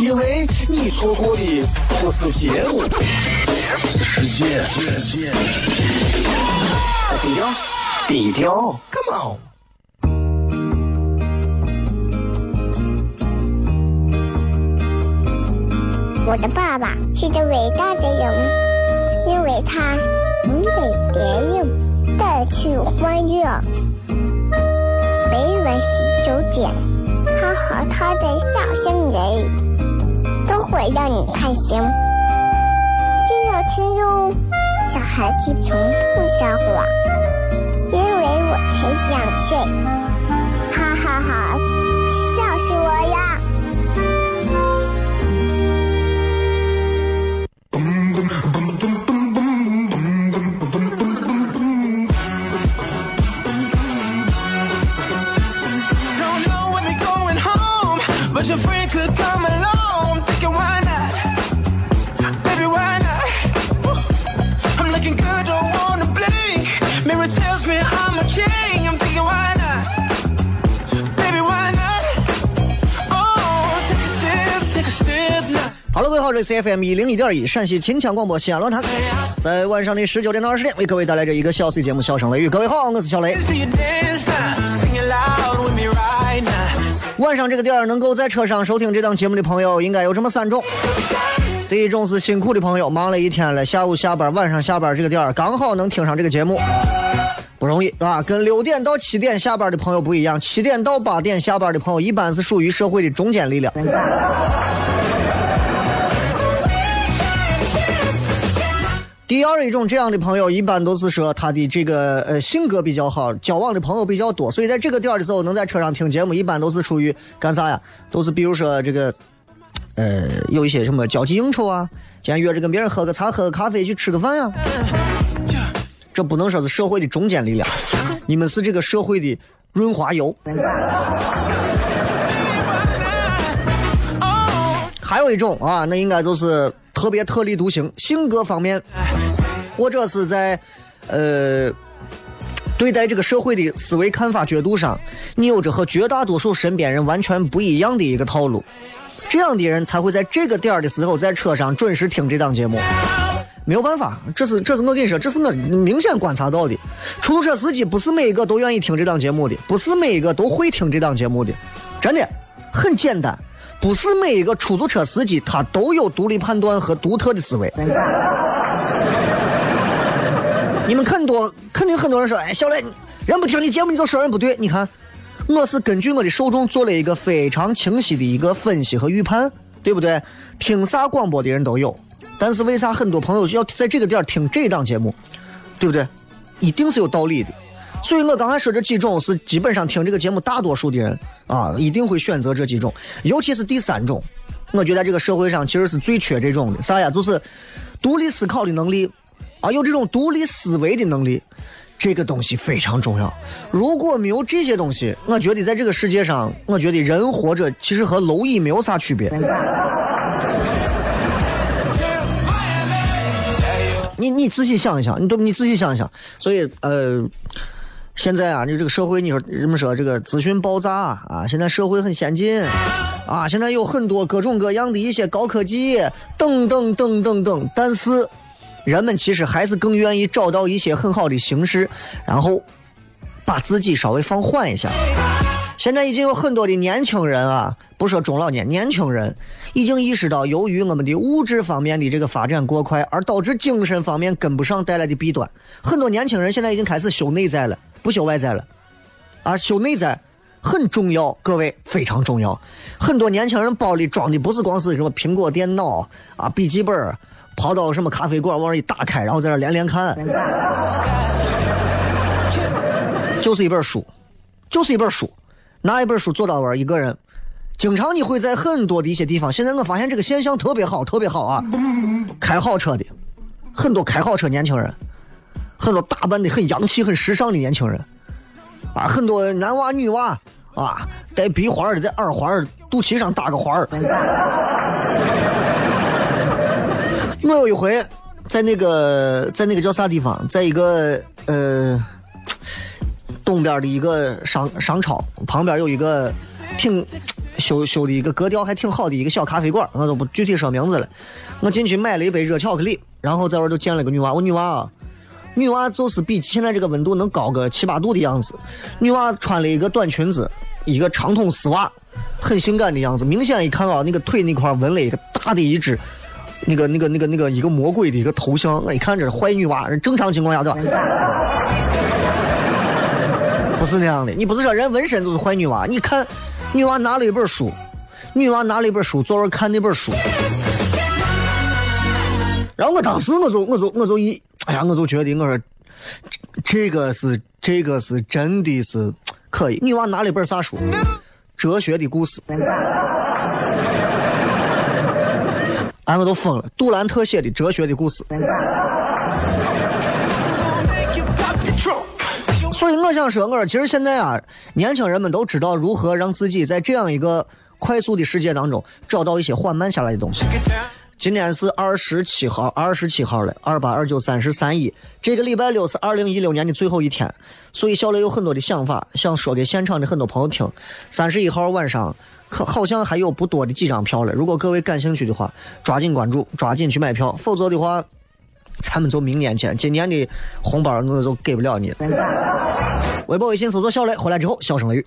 因为你错过的不是节目，世界。低调，低调，Come on。我的爸爸是个伟大的人，因为他能给别人带去欢乐。每晚十九点，他和他的笑声人，都会让你开心。记得听哟，小孩子从不撒谎，因为我才两岁。哈哈哈，这里是 FM 一零一点一陕西秦腔广播西安论坛，在晚上的十九点到二十点为各位带来这一个小时的节目《笑声雷雨》。各位好，我是小雷。晚上这个点儿能够在车上收听这档节目的朋友，应该有这么三种。第一种是辛苦的朋友，忙了一天了，下午下班、晚上下班这个点儿刚好能听上这个节目，不容易是吧？跟六点到七点下班的朋友不一样，七点到八点下班的朋友一般是属于社会的中坚力量。第二一种这样的朋友，一般都是说他的这个呃性格比较好，交往的朋友比较多，所以在这个点的时候能在车上听节目，一般都是出于干啥呀？都是比如说这个呃有一些什么交际应酬啊，今天约着跟别人喝个茶、喝个咖啡去吃个饭呀、这不能说是社会的中坚力量，你们是这个社会的润滑油。还有一种啊，那应该就是特别特立独行，性格方面，或者是在呃对待这个社会的思维看法角度上，你有着和绝大多数身边人完全不一样的一个套路。这样的人才会在这个点儿的时候在车上准时听这档节目。没有办法，这是这是我跟你说，这是我明显观察到的。出租车司机不是每一个都愿意听这档节目的，不是每一个都会听这档节目的，真的很简单。不是每一个出租车司机他都有独立判断和独特的思维。你们很多肯定很多人说，哎，小雷，人不听你节目你就说人不对。你看，我是根据我的受众做了一个非常清晰的一个分析和预判，对不对？听啥广播的人都有，但是为啥很多朋友要在这个点听这档节目，对不对？一定是有道理的。所以我刚才说这几种是基本上听这个节目大多数的人啊，一定会选择这几种，尤其是第三种，我觉得这个社会上其实是最缺这种的，啥呀？就是独立思考的能力啊，有这种独立思维的能力，这个东西非常重要。如果没有这些东西，我觉得在这个世界上，我觉得人活着其实和蝼蚁没有啥区别。你你仔细想一想，你都你仔细想一想，所以呃。现在啊，你这个社会，你说人们说这个资讯爆炸啊，现在社会很先进啊，现在有很多各种各样的一些高科技等等等等等，但是人们其实还是更愿意找到一些很好的形式，然后把自己稍微放缓一下。现在已经有很多的年轻人啊，不说中老年，年轻人已经意识到，由于我们的物质方面的这个发展过快，而导致精神方面跟不上带来的弊端。很多年轻人现在已经开始修内在了。不修外在了，啊，修内在很重要，各位非常重要。很多年轻人包里装的不是光是什么苹果电脑啊、笔记本，跑到什么咖啡馆往那一打开，然后在那连连看，就是一本书，就是一本书，拿一本书坐到那儿，一个人经常你会在很多的一些地方，现在我发现这个现象特别好，特别好啊！开好车的，很多开好车年轻人，很多打扮的很洋气、很时尚的年轻人，啊，很多男娃女娃啊，带鼻环的，在耳环、肚脐上打个环儿。我有一回在那个在那个叫啥地方，在一个呃东边的一个商商超旁边有一个挺修修的一个格调还挺好的一个小咖啡馆，我都不具体说名字了。我进去买了一杯热巧克力，然后在那儿就见了个女娃。我女娃啊，女娃就是比现在这个温度能高个七八度的样子。女娃穿了一个短裙子，一个长筒丝袜，很性感的样子。明显一看啊，那个腿那块纹了一个大的一只，那个那个那个那个一个魔鬼的一个头像。我一看这是坏女娃，正常情况下对吧？不是那样的，你不是说人纹身就是坏女娃？你看，女娃拿了一本书，女娃拿了一本书，坐那看那本书。然后我当时我就我就我就一，哎呀，我就觉得我说，这个是这个是真的是可以。女娃拿了一本啥书？哲学的故事。哎，我都疯了！杜兰特写的哲学的故事。所以我想说，我说其实现在啊，年轻人们都知道如何让自己在这样一个快速的世界当中找到一些缓慢下来的东西。今天是二十七号，二十七号了，二八二九三十三一。这个礼拜六是二零一六年的最后一天，所以小雷有很多的想法想说给现场的很多朋友听。三十一号晚上可好像还有不多的几张票了，如果各位感兴趣的话，抓紧关注，抓紧去买票，否则的话，咱们就明年见。今年的红包我就给不了你了。微博、微信搜索小雷，回来之后笑声雷雨。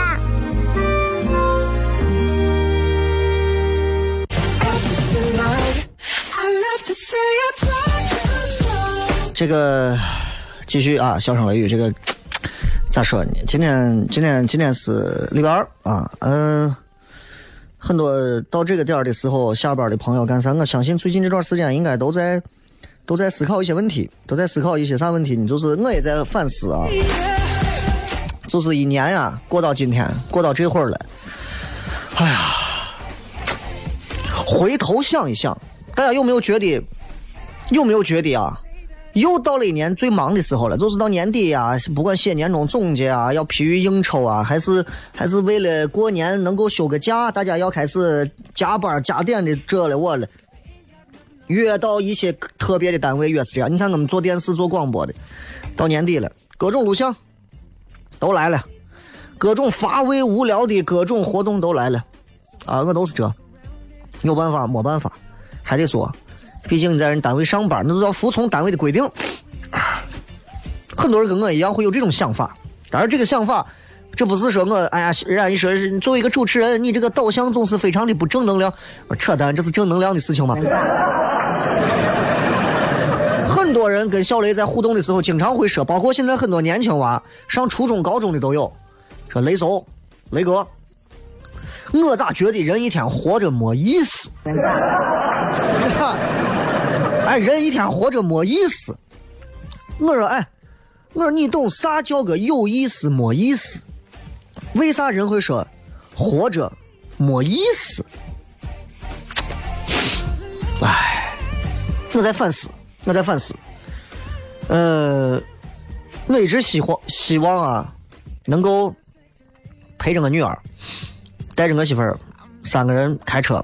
这个继续啊，笑声雷雨，这个咋说呢？今天今天今天是礼拜二啊，嗯，很多到这个点儿的时候，下班的朋友干啥？我相信最近这段时间应该都在都在思考一些问题，都在思考一些啥问题呢？就是我也在反思啊，就是一年呀，过到今天，过到这会儿了，哎呀，回头想一想，大家有没有觉得？有没有觉得啊？又到了一年最忙的时候了，就是到年底呀、不管写年终总结啊，要疲于应酬啊，还是还是为了过年能够休个假，大家要开始加班加点的这了我了。越到一些特别的单位越是这样。你看我们做电视做广播的，到年底了，各种录像都来了，各种乏味无聊的各种活动都来了，啊，我都是这，有办法没办法，还得做。毕竟你在人单位上班，那都要服从单位的规定。很多人跟我一样会有这种想法，当然这个想法，这不是说我哎呀，人家一说作为一个主持人，你这个导向总是非常的不正能量，扯淡，这是正能量的事情吗？很多人跟小雷在互动的时候，经常会说，包括现在很多年轻娃上初中、高中的都有，说雷叔、雷哥，我咋觉得人一天活着没意思？哎，人一天活着没意思。我说，哎，我说你懂啥叫个有意思没意思？为啥人会说活着没意思？哎，我在反思，我在反思。呃，我一直希望希望啊，能够陪着我女儿，带着我媳妇儿，三个人开车，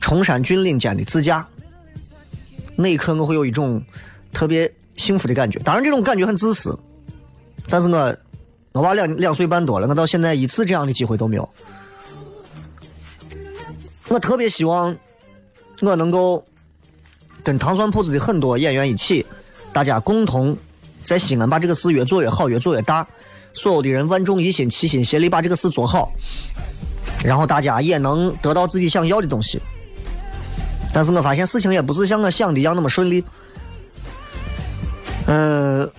崇山峻岭间的自驾。那一刻，我会有一种特别幸福的感觉。当然，这种感觉很自私，但是我我娃两两岁半多了，我到现在一次这样的机会都没有。我特别希望我能够跟糖蒜铺子的很多演员一起，大家共同在西安把这个事越做越好，越做越大。所有的人万众一心，齐心协力把这个事做好，然后大家也能得到自己想要的东西。但是我发现事情也不是像我想的一样那么顺利。嗯、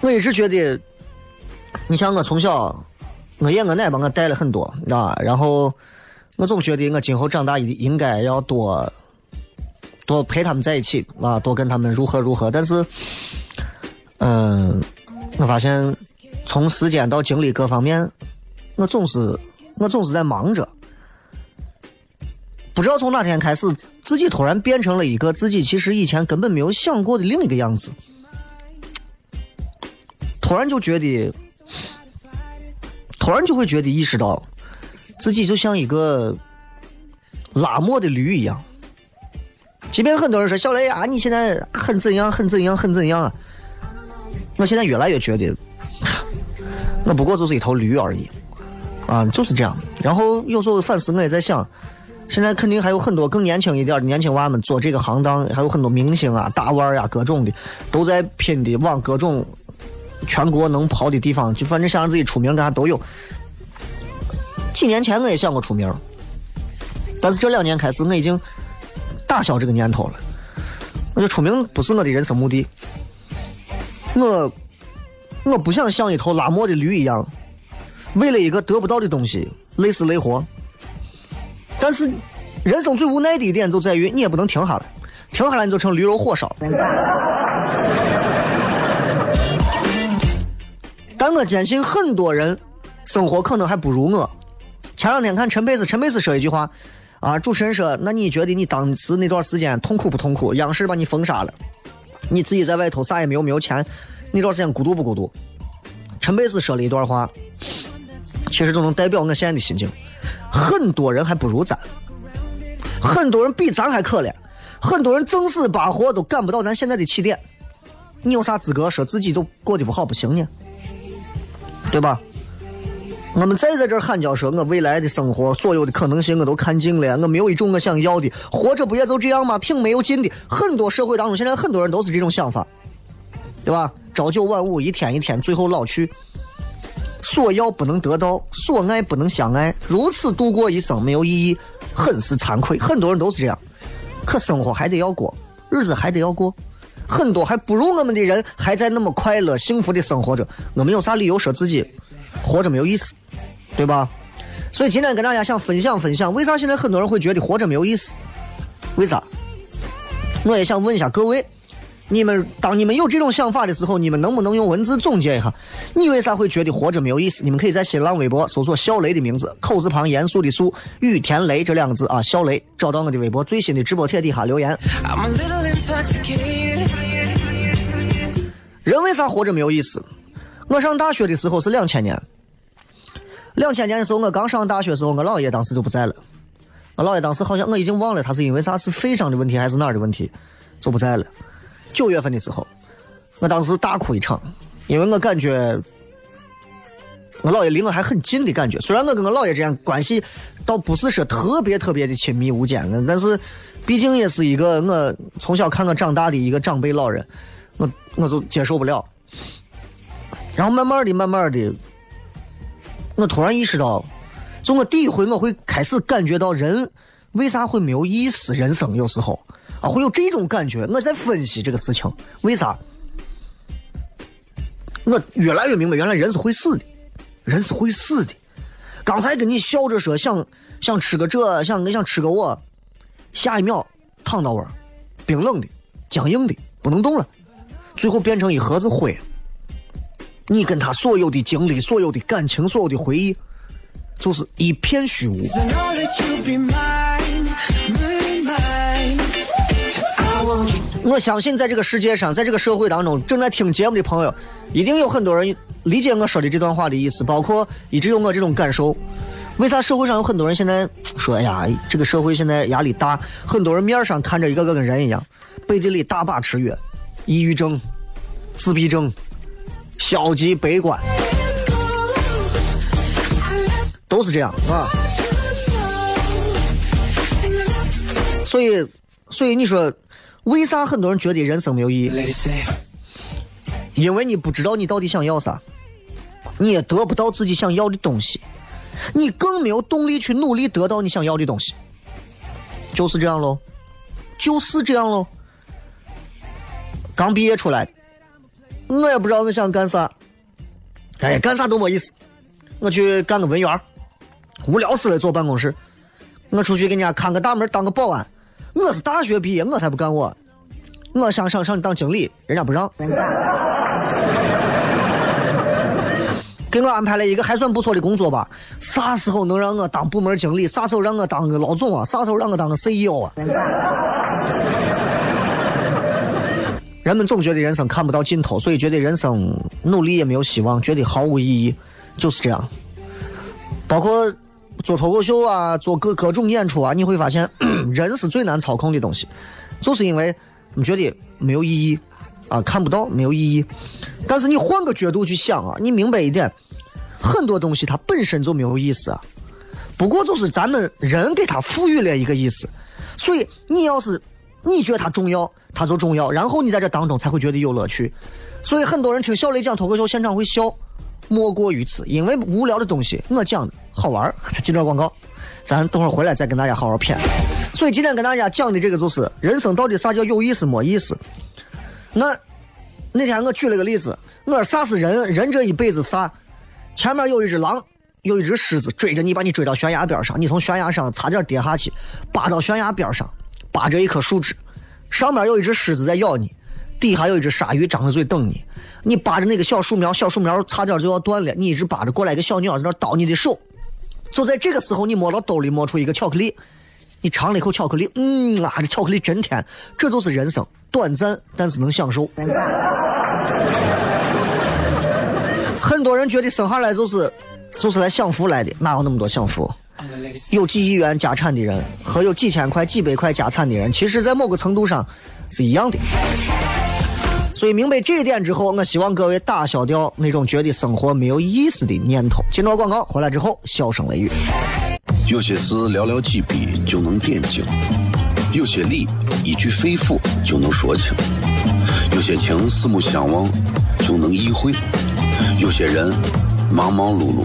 我一直觉得，你像我从小，我爷我奶把我带了很多啊，然后我总觉得我今后长大应该要多多陪他们在一起啊，多跟他们如何如何。但是，嗯、我发现从时间到精力各方面，我总是我总是在忙着。不知道从哪天开始，自己突然变成了一个自己其实以前根本没有想过的另一个样子。突然就觉得，突然就会觉得意识到，自己就像一个拉磨的驴一样。即便很多人说小雷啊，你现在很怎样，很怎样，很怎样啊，我现在越来越觉得，我不过就是一头驴而已，啊，就是这样。然后有时候反思，我也在想，现在肯定还有很多更年轻一点的年轻娃们做这个行当，还有很多明星啊、大腕儿呀、各种的，都在拼的往各种全国能跑的地方，就反正想让自己出名，干啥都有。几年前我也想过出名，但是这两年开始我已经打消这个念头了。我觉得出名不是我的人生目的，我我不想像一头拉磨的驴一样，为了一个得不到的东西累死累活。但是人生最无奈的一点就在于，你也不能停下来，停下来你就成驴肉火烧。但我坚信很多人生活可能还不如我。前两天看陈佩斯，陈佩斯说一句话，啊，主持人说，那你觉得你当时那段时间痛苦不痛苦？央视把你封杀了，你自己在外头啥也没有，没有钱，那段时间孤独不孤独？陈佩斯说了一段话，其实就能代表我现在的心情。很多人还不如咱，很多人比咱还可怜，很多人正死把活都赶不到咱现在的起点，你有啥资格说自己就过得不好不行呢？对吧？我们再在这儿喊叫说，我未来的生活所有的可能性我都看尽了，我没有一种我想要的，活着不也就这样吗？挺没有劲的。很多社会当中，现在很多人都是这种想法，对吧？朝九晚五，一天一天，最后老去。所要不能得到，所爱不能相爱，如此度过一生没有意义，很是惭愧。很多人都是这样，可生活还得要过，日子还得要过。很多还不如我们的人还在那么快乐幸福的生活着，我们有啥理由说自己活着没有意思，对吧？所以今天跟大家想分享分享，为啥现在很多人会觉得活着没有意思？为啥？我也想问一下各位，你们当你们有这种想法的时候，你们能不能用文字总结一下，你为啥会觉得活着没有意思？你们可以在新浪微博搜索“小雷”的名字，口字旁严肃的肃，雨田雷这两个字啊，小雷，找到我的微博最新的直播帖底下留言。人为啥活着没有意思？我上大学的时候是两千年，两千年的时候我刚上大学的时候，我姥爷当时就不在了。我姥爷当时好像我已经忘了他是因为啥是肺上的问题还是哪儿的问题，就不在了。九月份的时候，我当时大哭一场，因为我感觉我姥爷离我还很近的感觉。虽然我跟我姥爷这样关系倒不是说特别特别的亲密无间，但是毕竟也是一个我从小看我长大的一个长辈老人，我我就接受不了。然后慢慢的、慢慢的，我突然意识到，就我第一回我会开始感觉到人为啥会没有意思，人生有时候啊会有这种感觉。我在分析这个事情，为啥？我越来越明白，原来人是会死的，人是会死的。刚才跟你笑着说想想吃个这，想想吃个我，下一秒躺到位，冰冷的、僵硬的，不能动了，最后变成一盒子灰。你跟他所有的经历、所有的感情、所有的回忆，就是一片虚无。我相信，在这个世界上，在这个社会当中，正在听节目的朋友，一定有很多人理解我说的这段话的意思，包括一直有我这种感受。为啥社会上有很多人现在说，哎呀，这个社会现在压力大，很多人面上看着一个个跟人一样，背地里大把吃药，抑郁症、自闭症、消极悲观，都是这样啊。所以，所以你说，为啥很多人觉得人生没有意义.因为你不知道你到底想要啥。你也得不到自己想要的东西，你更没有动力去努力得到你想要的东西，就是这样喽，就是这样喽。刚毕业出来，我也不知道我想干啥，哎，干啥都没意思，我去干个文员无聊死了，坐办公室。我出去给人家看个大门，当个保安。我是大学毕业，我才不干我。我想想上当经理，人家不让。给我安排了一个还算不错的工作吧。啥时候能让我当部门经理？啥时候让我当个老总啊？啥时候让我当个 CEO 啊？人们总觉得人生看不到尽头，所以觉得人生努力也没有希望，觉得毫无意义，就是这样。包括做脱口秀啊，做各各种演出啊，你会发现，人是最难操控的东西，就是因为你觉得没有意义啊，看不到没有意义。但是你换个角度去想啊，你明白一点，很多东西它本身就没有意思啊，不过就是咱们人给它赋予了一个意思，所以你要是你觉得它重要，它就重要，然后你在这当中才会觉得有乐趣。所以很多人听小雷讲脱口秀现场会笑，莫过于此，因为无聊的东西我讲的好玩儿。进段广告，咱等会儿回来再跟大家好好谝。所以今天跟大家讲的这个就是人生到底啥叫有意思没意思。那那天我举了个例子，我说啥是人？人这一辈子啥？前面有一只狼，有一只狮子追着你，把你追到悬崖边上，你从悬崖上差点跌下去，扒到悬崖边上，扒着一棵树枝，上面有一只狮子在咬你，底下有一只鲨鱼张着嘴等你，你扒着那个小树苗，小树苗差点就要断了，你一直扒着，过来一个小鸟在那叨你的手，就在这个时候，你摸到兜里摸出一个巧克力，你尝了一口巧克力，嗯啊，这巧克力真甜，这就是人生，短暂但是能享受。很多人觉得生下来就是就是来享福来的，哪有那么多享福？有几亿元家产的人和有几千块、几百块家产的人，其实在某个程度上是一样的。所以明白这一点之后，我希望各位打消掉那种觉得生活没有意思的念头。进段广告回来之后，笑声雷雨。有些事寥寥几笔就能点睛，有些理一句肺腑就能说清，有些情四目相望就能意会，有些人忙忙碌碌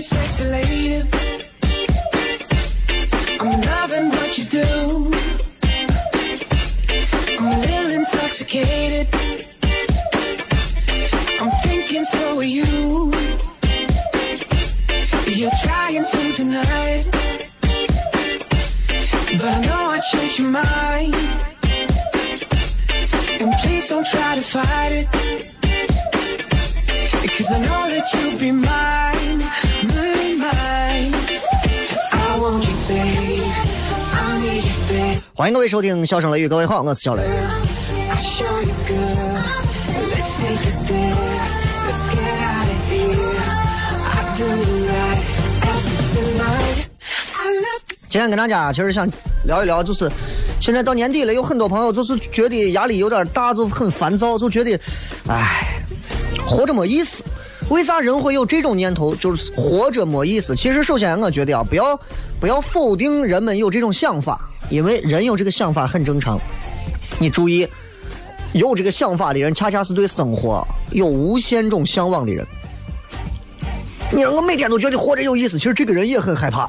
Sexy lady. 欢迎各位收听《笑声雷雨》，各位好，我是小雷。今天跟大家其实想聊一聊，就是现在到年底了，有很多朋友就是觉得压力有点大，就很烦躁，就觉得，唉，活着没意思。为啥人会有这种念头？就是活着没意思。其实，首先我觉得啊，不要不要否定人们有这种想法，因为人有这个想法很正常。你注意，有这个想法的人，恰恰是对生活有无限种向往的人。你让我每天都觉得活着有意思，其实这个人也很害怕。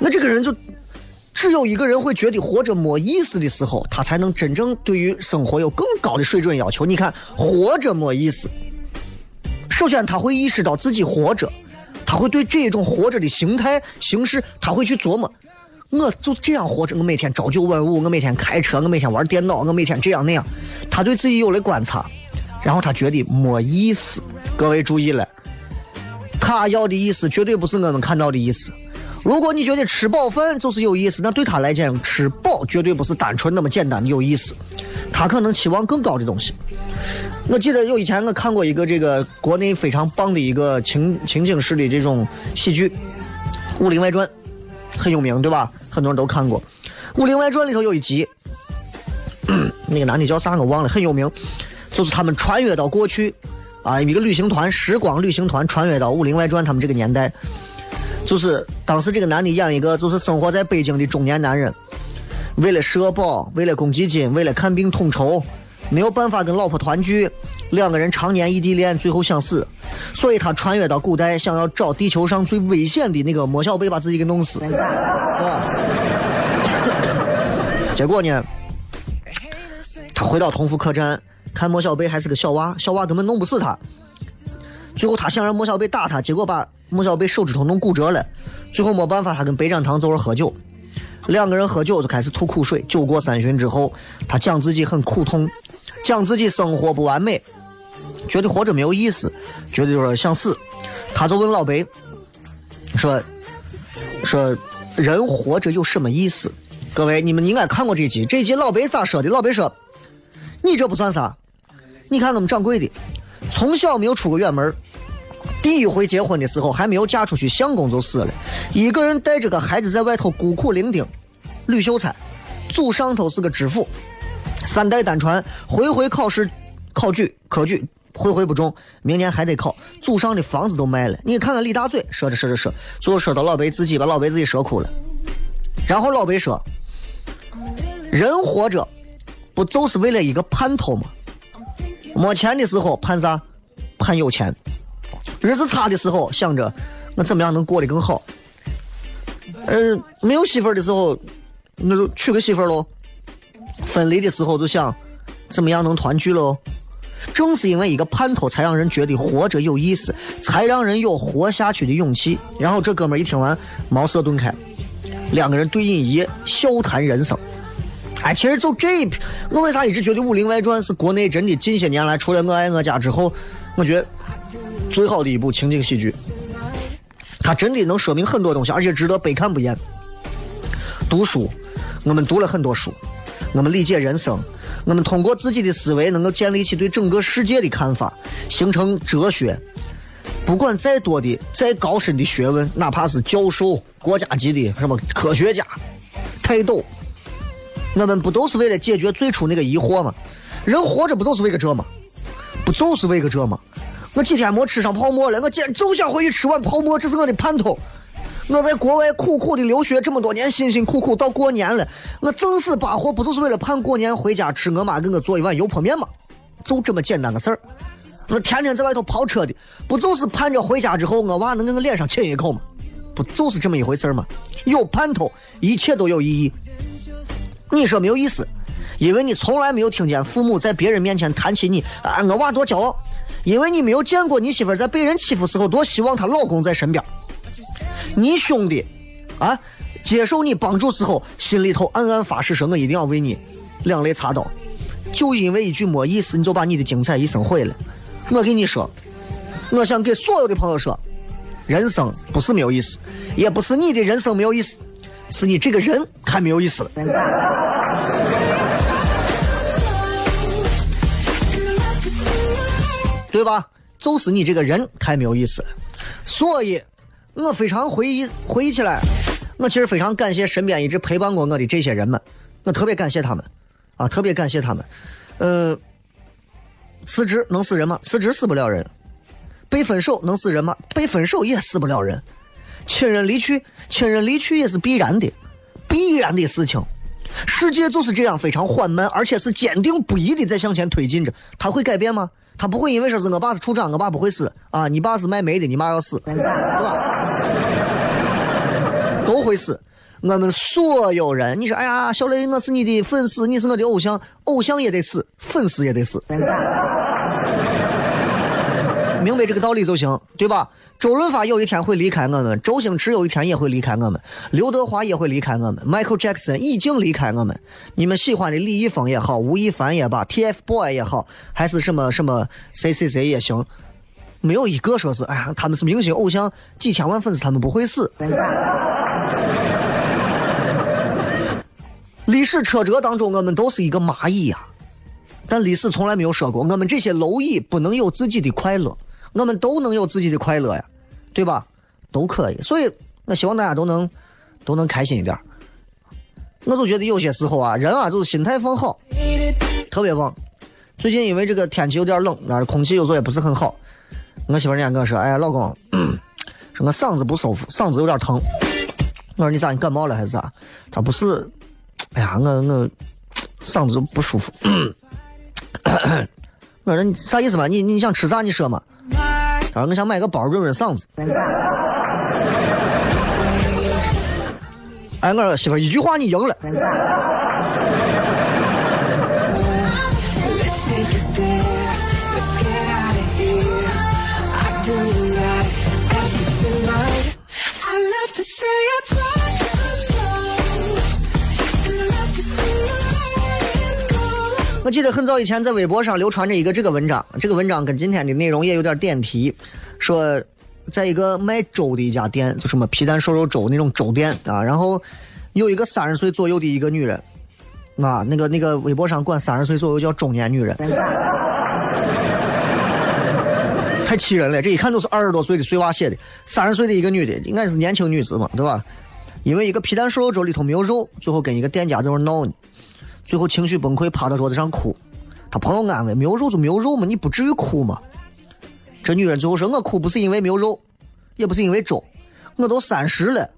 那这个人就只有一个人会觉得活着没意思的时候，他才能真正对于生活有更高的水准要求。你看，活着没意思，首先他会意识到自己活着，他会对这种活着的形态形式，他会去琢磨。我就这样活着，我每天朝九晚五，我每天开车，我每天玩电脑，我每天这样那样。他对自己有了观察，然后他觉得没意思。各位注意了，他要的意思绝对不是我们看到的意思。如果你觉得吃饱饭就是有意思，那对他来讲，吃饱绝对不是单纯那么简单的有意思。他可能期望更高的东西。我记得有以前我看过一个这个国内非常棒的一个情情景式的这种喜剧《武林外传》。很有名，对吧？很多人都看过《武林外传》里头有一集，那个男的叫啥我忘了，很有名，就是他们穿越到过去，啊，一个旅行团，时光旅行团穿越到《武林外传》他们这个年代，就是当时这个男的演一个就是生活在北京的中年男人，为了社保，为了公积金，为了看病统筹，没有办法跟老婆团聚，两个人常年异地恋，最后想死。所以他穿越到古代，想要找地球上最危险的那个莫小贝，把自己给弄死。啊！结果呢，他回到同福客栈，看莫小贝还是个小娃，小娃根本弄不死他。最后他想让莫小贝打他，结果把莫小贝手指头弄骨折了。最后没办法，他跟白展堂走着喝酒，两个人喝酒就开始吐苦水。酒过三巡之后，他讲自己很苦痛，讲自己生活不完美。觉得活着没有意思，觉得就是想死，他就问老白，说说人活着有什么意思？各位，你们应该看过这集，这集老白咋说的？老白说，你这不算啥，你看我们掌柜的，从小没有出过远门，第一回结婚的时候还没有嫁出去，相公就死了，一个人带着个孩子在外头孤苦伶仃。吕秀才，祖上头是个知府，三代单传，回回考试考举科举。回回不中，明年还得考。祖上的房子都卖了，你看看李大嘴，说着说着说，最后说到老白自己，把老白自己说哭了。然后老白说：“人活着，不就是为了一个盼头吗？没钱的时候盼啥？盼有钱。日子差的时候想着我怎么样能过得更好。呃，没有媳妇的时候，那就娶个媳妇喽。分离的时候就想怎么样能团聚喽。”正是因为一个盼头，才让人觉得活着有意思，才让人有活下去的勇气。然后这哥们一听完，茅塞顿开，两个人对饮一，笑谈人生。哎，其实就这一，我为啥一直觉得《武林外传》是国内真的近些年来除了《我爱我家》之后，我觉得最好的一部情景喜剧。它真的能说明很多东西，而且值得百看不厌。读书，我们读了很多书，我们理解人生。我们通过自己的思维，能够建立起对整个世界的看法，形成哲学。不管再多的、再高深的学问，哪怕是教授、国家级的什么科学家、泰斗，我们不都是为了解决最初那个疑惑吗？人活着不都是为个这吗？不就是为个这吗？我几天没吃上泡馍了，我今天就想回去吃碗泡馍，这是我的盼头。我在国外苦苦的留学这么多年，辛辛苦苦到过年了，我正死把活，不就是为了盼过年回家吃我妈给我做一碗油泼面吗？就这么简单个事儿。我天天在外头跑车的，不就是盼着回家之后我娃能给我脸上亲一口吗？不就是这么一回事吗？有盼头，一切都有意义。你说没有意思，因为你从来没有听见父母在别人面前谈起你啊，我娃多骄傲，因为你没有见过你媳妇在被人欺负时候多希望她老公在身边。你兄弟，啊，接受你帮助时候，心里头暗暗发誓说：“我一定要为你两肋插刀。”就因为一句没意思，你就把你的精彩一生毁了。我跟你说，我想给所有的朋友说，人生不是没有意思，也不是你的人生没有意思，是你这个人太没有意思了，对吧？就是你这个人太没有意思了，所以。我非常回忆回忆起来，我其实非常感谢身边一直陪伴过我的这些人们，我特别感谢他们，啊，特别感谢他们。呃，辞职能死人吗？辞职死不了人。被分手能死人吗？被分手也死不了人。亲人离去，亲人离去也是必然的，必然的事情。世界就是这样，非常缓慢，而且是坚定不移的在向前推进着。他会改变吗？他不会因为说是我爸是处长，我爸不会死啊！你爸是卖煤的，你妈要死，对吧？都会死。我们所有人，你说，哎呀，小雷，我是你的粉丝，你是我的偶像，偶像也得死，粉丝也得死，明白这个道理就行，对吧？周润发有一天会离开我们，周星驰有一天也会离开我们，刘德华也会离开我们，Michael Jackson 已经离开我们。你们喜欢的李易峰也好，吴亦凡也罢，TFBOYS 也好，还是什么什么谁谁谁也行，没有一个说是，哎呀，他们是明星偶像，几千万粉丝，他们不会死。历史车辙当中，我们都是一个蚂蚁呀、但历史从来没有说过，我们这些蝼蚁不能有自己的快乐，我们都能有自己的快乐呀，对吧？都可以。所以，我希望大家都能都能开心一点。我就觉得有些时候啊，人啊，就是心态放好，特别棒。最近因为这个天气有点冷，那空气有时候也不是很好。我媳妇儿人家跟我说：“哎呀，老公，说我嗓子不舒服，嗓子有点疼。”我说：“你咋？你感冒了还是啥？”他说：“不是，哎呀，我我嗓子不舒服。”我说：“你啥意思嘛？你你想吃啥？你说嘛。”他说：“我想买个包润润嗓子。”哎，我媳妇，一句话你赢了。我记得很早以前在微博上流传着一个这个文章，这个文章跟今天的内容也有点点题，说在一个卖粥的一家店，就什么皮蛋瘦肉粥那种粥店啊，然后有一个三十岁左右的一个女人，啊，那个那个微博上管三十岁左右叫中年女人，太气人了，这一看都是二十多岁的碎娃写的，三十岁的一个女的，应该是年轻女子嘛，对吧？因为一个皮蛋瘦肉粥里头没有肉，最后跟一个店家在那闹呢。最后情绪崩溃，趴到桌子上哭。他朋友安慰：“没有肉就没有肉嘛，你不至于哭嘛。”这女人最后说：“我哭不是因为没有肉，也不是因为粥，我都三十了，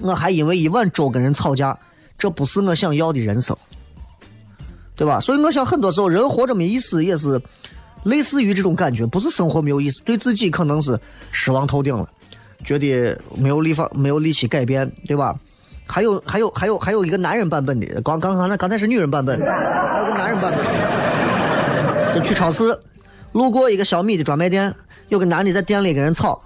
我还因为一碗粥跟人吵架，这不是我想要的人生，对吧？所以我想，很多时候人活着没意思，也是类似于这种感觉，不是生活没有意思，对自己可能是失望透顶了，觉得没有力方没有力气改变，对吧？还有还有还有还有一个男人版本的，刚刚刚才刚才是女人版本，还有个男人版本。就去超市，路过一个小米的专卖店，有个男的在店里跟人吵，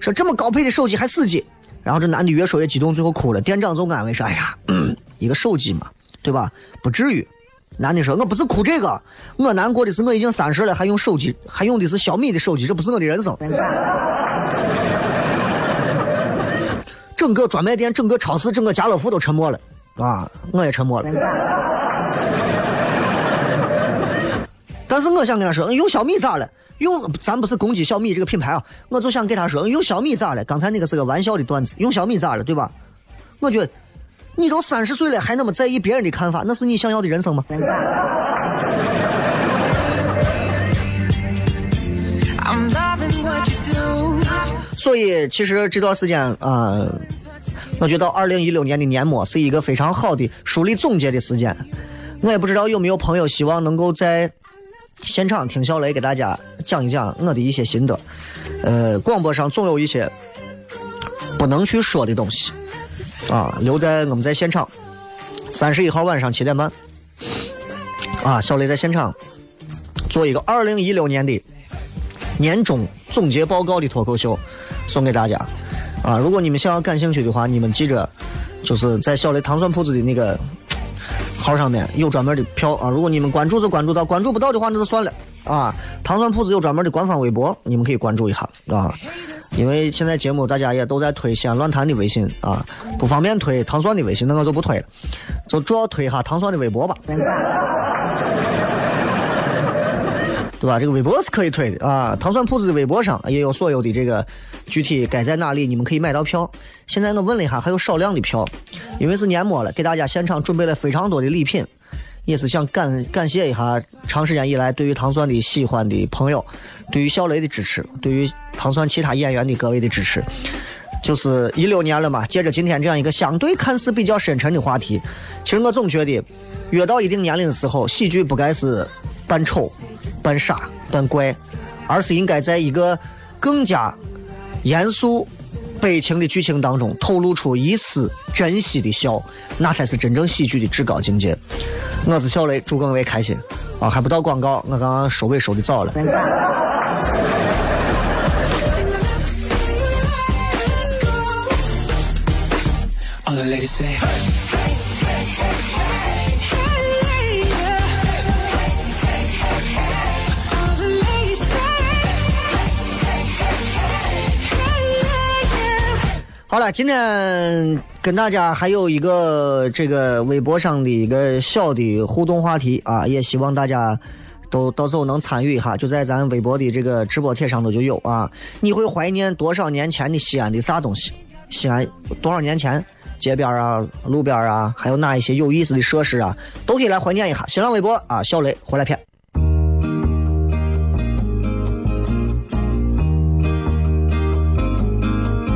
说这么高配的手机还死机。然后这男的越说越激动，最后哭了。店长就安慰说：“哎呀，一个手机嘛，对吧？不至于。”男的说：“我不是哭这个，我难过的是我已经三十了，还用手机，还用的是小米的手机，这不是我的人生。”整个专卖店、整个超市、整个家乐福都沉默了啊！我也沉默了。但是我想跟他说，用小米咋了？用咱不是攻击小米这个品牌啊，我就想给他说，用小米咋了？刚才那个是个玩笑的段子，用小米咋了？对吧？我觉得你都三十岁了，还那么在意别人的看法，那是你想要的人生吗？所以其实这段时间啊、我觉得二零一六年的年末是一个非常好的梳理总结的时间。我也不知道有没有朋友希望能够在现场听小雷给大家讲一讲我的一些心得。呃，广播上总有一些不能去说的东西啊，留在我们在现场。三十一号晚上七点半，啊，小雷在现场做一个二零一六年的年终总结报告的脱口秀，送给大家。啊，如果你们想要感兴趣的话，你们记着，就是在小雷糖蒜铺子的那个号上面有专门的票啊。如果你们关注就关注到，关注不到的话那就算了啊。糖蒜铺子有专门的官方微博，你们可以关注一下啊。因为现在节目大家也都在推西安论坛的微信啊，不方便推糖蒜的微信，那我就不推了，就主要推一下糖蒜的微博吧。对吧？这个微博是可以推的啊，糖蒜铺子的微博上也有所有的这个具体该在哪里，你们可以买到票。现在我问了一下，还有少量的票，因为是年末了，给大家现场准备了非常多的礼品，也是想感感谢一下长时间以来对于糖蒜的喜欢的朋友，对于小雷的支持，对于糖蒜其他演员的各位的支持。就是一六年了嘛，借着今天这样一个相对看似比较深沉的话题，其实我总觉得，越到一定年龄的时候，喜剧不该是扮丑、扮傻、扮怪，而是应该在一个更加严肃、悲情的剧情当中透露出一丝珍惜的笑，那才是真正喜剧的至高境界。我是小雷，祝各位开心啊！还不到广告，我刚刚收尾收的早了。All the ladies say, All 好了，今天跟大家还有一个这个微博上的一个小的互动话题啊，也希望大家都到时候能参与一下，就在咱微博的这个直播帖上头就有啊。你会怀念多少年前的西安的啥东西？西安多少年前街边啊、路边啊，还有哪一些有意思的设施啊，都可以来怀念一下。新浪微博啊，小雷回来片。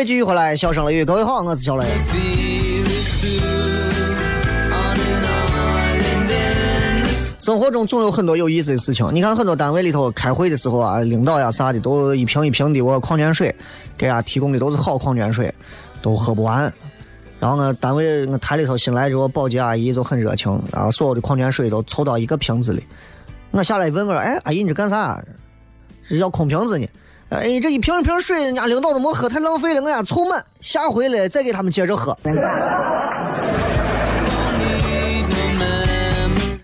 位继续回来，笑声雷雨，各位好，我是小雷。生活中总有很多有意思的事情。你看，很多单位里头开会的时候啊，领导呀啥的都一瓶一瓶的我矿泉水，给大家提供的都是好矿泉水，都喝不完。然后呢，单位我台里头新来这个保洁阿姨就很热情，然后所有的矿泉水都凑到一个瓶子里。我下来问我说，哎，阿姨你这干啥？要空瓶子呢？哎，这一瓶一瓶水，人家领导都没喝，太浪费了，我家凑满，下回来再给他们接着喝。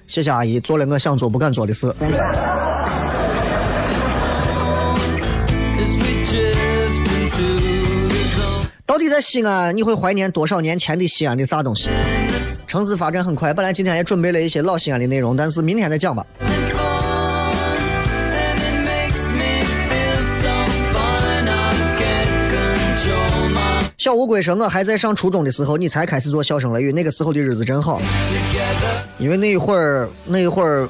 谢谢阿姨，做了我想做不敢做的事。到底在西安，你会怀念多少年前的西安的啥东西？城市发展很快，本来今天也准备了一些老西安的内容，但是明天再讲吧。小乌龟说：“我还在上初中的时候，你才开始做笑声雷雨，那个时候的日子真好。因为那一会儿，那一会儿，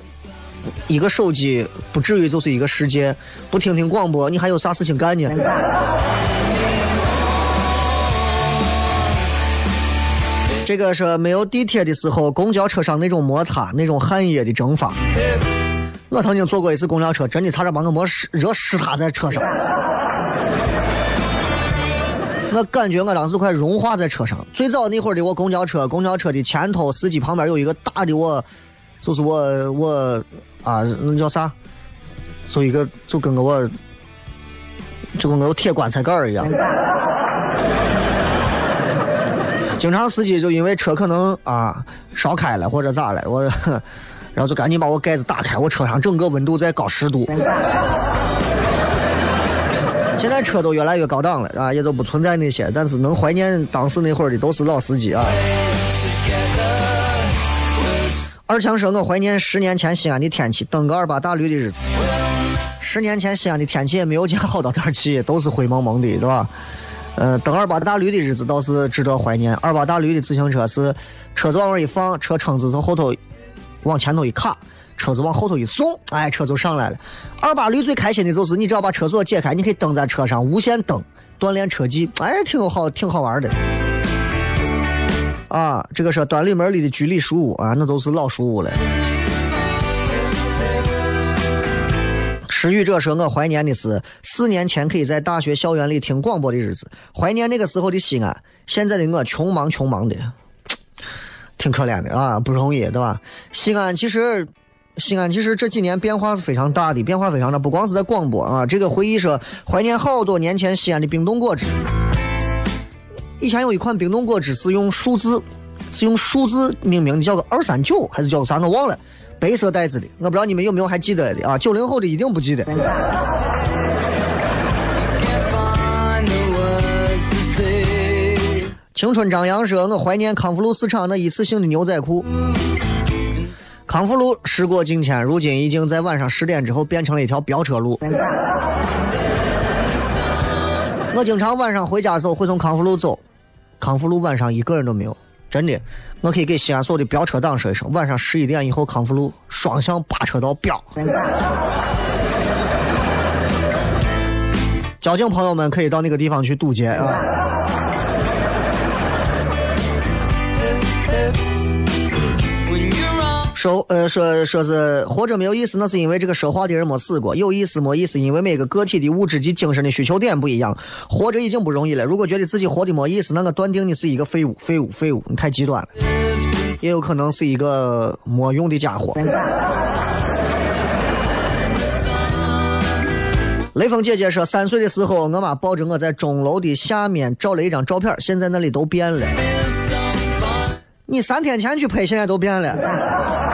一个手机不至于就是一个世界，不听听广播，你还有啥事情干呢？”这个是没有地铁的时候，公交车上那种摩擦，那种汗液的蒸发。我曾经坐过一次公交车，真的差点把我磨湿，热湿塌在车上。我感觉我当时快融化在车上。最早那会儿的我公交车，公交车的前头司机旁边有一个大的我，就是我我啊，那叫啥？就一个就跟个我，就跟个铁棺材盖儿一样。经常司机就因为车可能啊烧开了或者咋了，我 然后就赶紧把我盖子打开，我车上整个温度在高十度。现在车都越来越高档了啊，也就不存在那些，但是能怀念当时那会儿的都是老司机啊。二强说：“我怀念十年前西安的天气，蹬个二八大驴的日子。十年前西安的天气也没有见好到哪儿去，都是灰蒙蒙的，是吧？呃，蹬二八大驴的日子倒是值得怀念。二八大驴的自行车是车子往那一放，车撑子从后头往前头一卡，车子往后头一送，哎，车就上来了。二八驴最开心的就是你只要把车锁解开，你可以蹬在车上无限蹬，锻炼车技，哎，挺好，挺好玩的。啊，这个是端里门里的居里书屋啊，那都是老书屋了。失语者说：“我怀念的是四年前可以在大学校园里听广播的日子，怀念那个时候的西安。现在的我穷忙穷忙的，挺可怜的啊，不容易，对吧？西安其实西安其实这几年变化是非常大的，变化非常大，不光是在广播啊。这个回忆说怀念好多年前西安的冰冻果汁。以前有一款冰冻果汁是用数字，是用数字命名的，叫做二三九还是叫啥我忘了，白色袋子的，我不知道你们有没有还记得的啊？九零后的一定不记得。青春张扬说：“我怀念康复路市场那一次性的牛仔裤。康复路时过境迁，如今已经在晚上十点之后变成了一条飙车路。我经常晚上回家的时候会从康复路走，康复路晚上一个人都没有，真的。我可以给西安所有的飙车党说一声：晚上十一点以后，康复路双向八车道飙。交警朋友们可以到那个地方去堵截啊。”。说呃说说是活着没有意思，那是因为这个说话的人没死过；有意思没意思，因为每个个体的物质及精神的需求点不一样。活着已经不容易了，如果觉得自己活的没意思，那我断定你是一个废物，废物，废物，你太极端了，也有可能是一个没用的家伙。雷锋姐姐说，三岁的时候，我妈抱着我在钟楼的下面照了一张照片，现在那里都变了。你三天前去拍，现在都变了。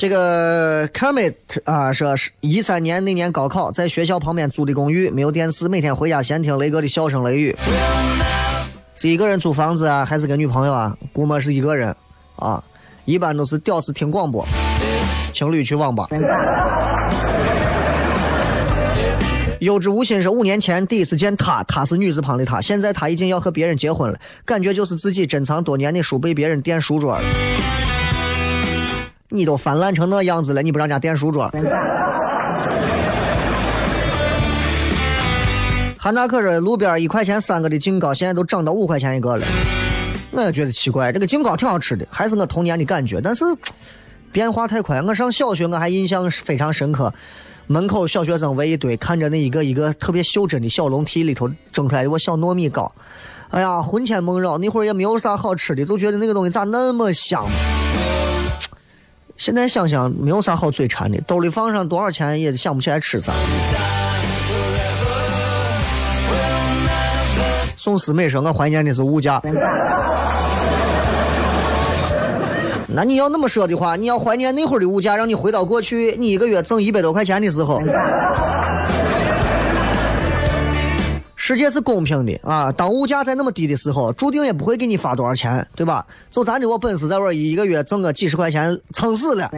这个 Kermit 啊，说是一三年那年高考，在学校旁边租的公寓，没有电视，每天回家先听雷哥的笑声雷雨。是一个人租房子啊，还是跟女朋友啊？估摸是一个人啊，一般都是屌丝听广播，情侣去网吧。有之无心是五年前第一次见他，他是女字旁的他，现在他已经要和别人结婚了，感觉就是自己珍藏多年的书被别人垫书桌了。你都翻烂成那样子了，你不让人家垫书桌？韩大可说，路边一块钱三个的净糕，现在都涨到五块钱一个了。我也觉得奇怪，这个净糕挺好吃的，还是我童年的感觉，但是变化太快。我上小学我还印象非常深刻，门口小学生围一堆，看着那一个一个特别袖珍的小笼屉里头蒸出来的我小糯米糕，哎呀，魂牵梦绕。那会儿也没有啥好吃的，就觉得那个东西咋那么香。现在想想，没有啥好嘴馋的，兜里放上多少钱也想不起来吃啥。宋思美说：“我怀念的是物价。”那你要那么说的话，你要怀念那会儿的物价，让你回到过去，你一个月挣一百多块钱的时候，世界是公平的啊！当物价在那么低的时候，注定也不会给你发多少钱，对吧？就咱这我本事，在我一个月挣个几十块钱，撑死了。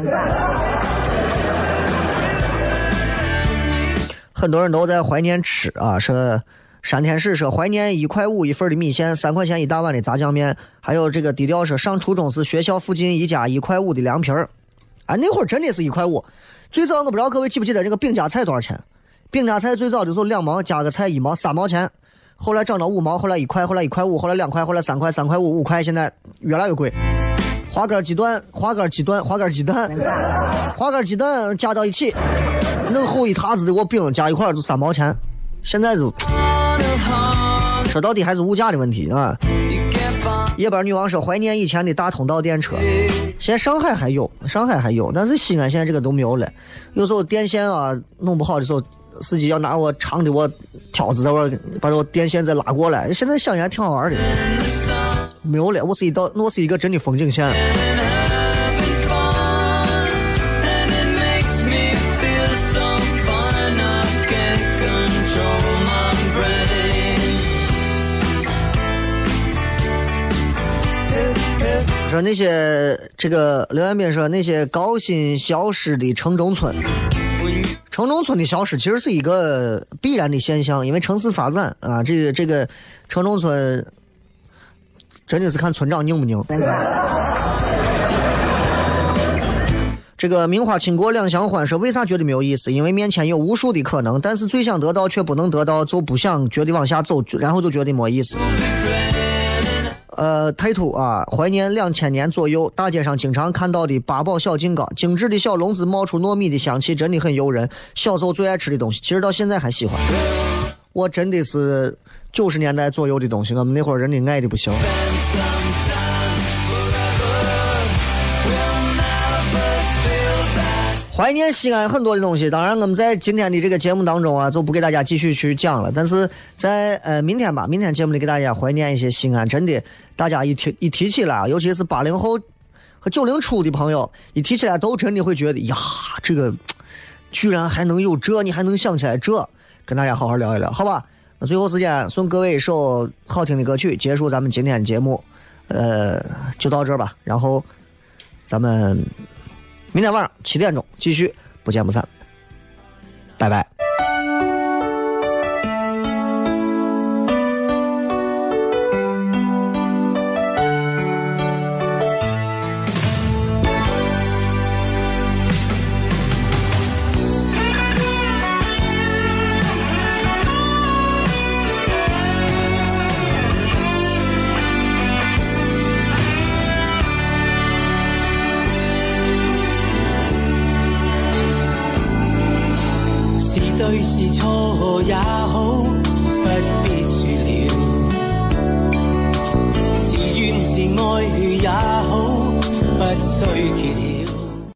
很多人都在怀念吃啊，说山天使说怀念一块五一份的米线，三块钱一大碗的炸酱面，还有这个低调说上初中时学校附近一家一块五的凉皮儿，啊，那会儿真的是一块五。最早我不知道各位记不记得这个饼夹菜多少钱？饼夹菜最早的时候两毛加个菜一毛三毛钱，后来涨到五毛，后来一块，后来一块五，后来两块，后来三块，三块五，五块，现在越来越贵。花干鸡蛋，花干鸡蛋，花干鸡蛋，花干鸡蛋加到一起，弄厚一沓子的我饼加一块儿就三毛钱，现在就说到底还是物价的问题啊。夜班女王说怀念以前的大通道电车，现在上海还有，上海还有，但是西安现在这个都没有了。有时候电线啊弄不好的时候，司机要拿我长的我挑子在我把我电线再拉过来。现在想想还挺好玩的，没有了。我是一道，我是一个真的风景线。我说那些这个刘彦斌说那些高薪消失的城中村，城中村的消失其实是一个必然的现象，因为城市发展啊，这个这个城中村真的是看村长拧不拧。这个名花倾国两相欢说为啥觉得没有意思？因为面前有无数的可能，但是最想得到却不能得到，就不想觉得往下走，然后就觉得没意思。呃，太土啊！怀念两千年左右大街上经常看到的八宝小金刚，精致的小笼子冒出糯米的香气，真的很诱人。小时候最爱吃的东西，其实到现在还喜欢。我真的是九十年代左右的东西，我们那会儿人的爱的不行。怀念西安很多的东西。当然，我们在今天的这个节目当中啊，就不给大家继续去讲了。但是在呃明天吧，明天节目里给大家怀念一些西安。真的，大家一提一提起来，尤其是八零后和九零初的朋友，一提起来都真的会觉得呀，这个居然还能有这，你还能想起来这，跟大家好好聊一聊，好吧？那最后时间送各位一首好听的歌曲，结束咱们今天的节目。呃，就到这吧。然后咱们明天晚上七点钟继续，不见不散。拜拜。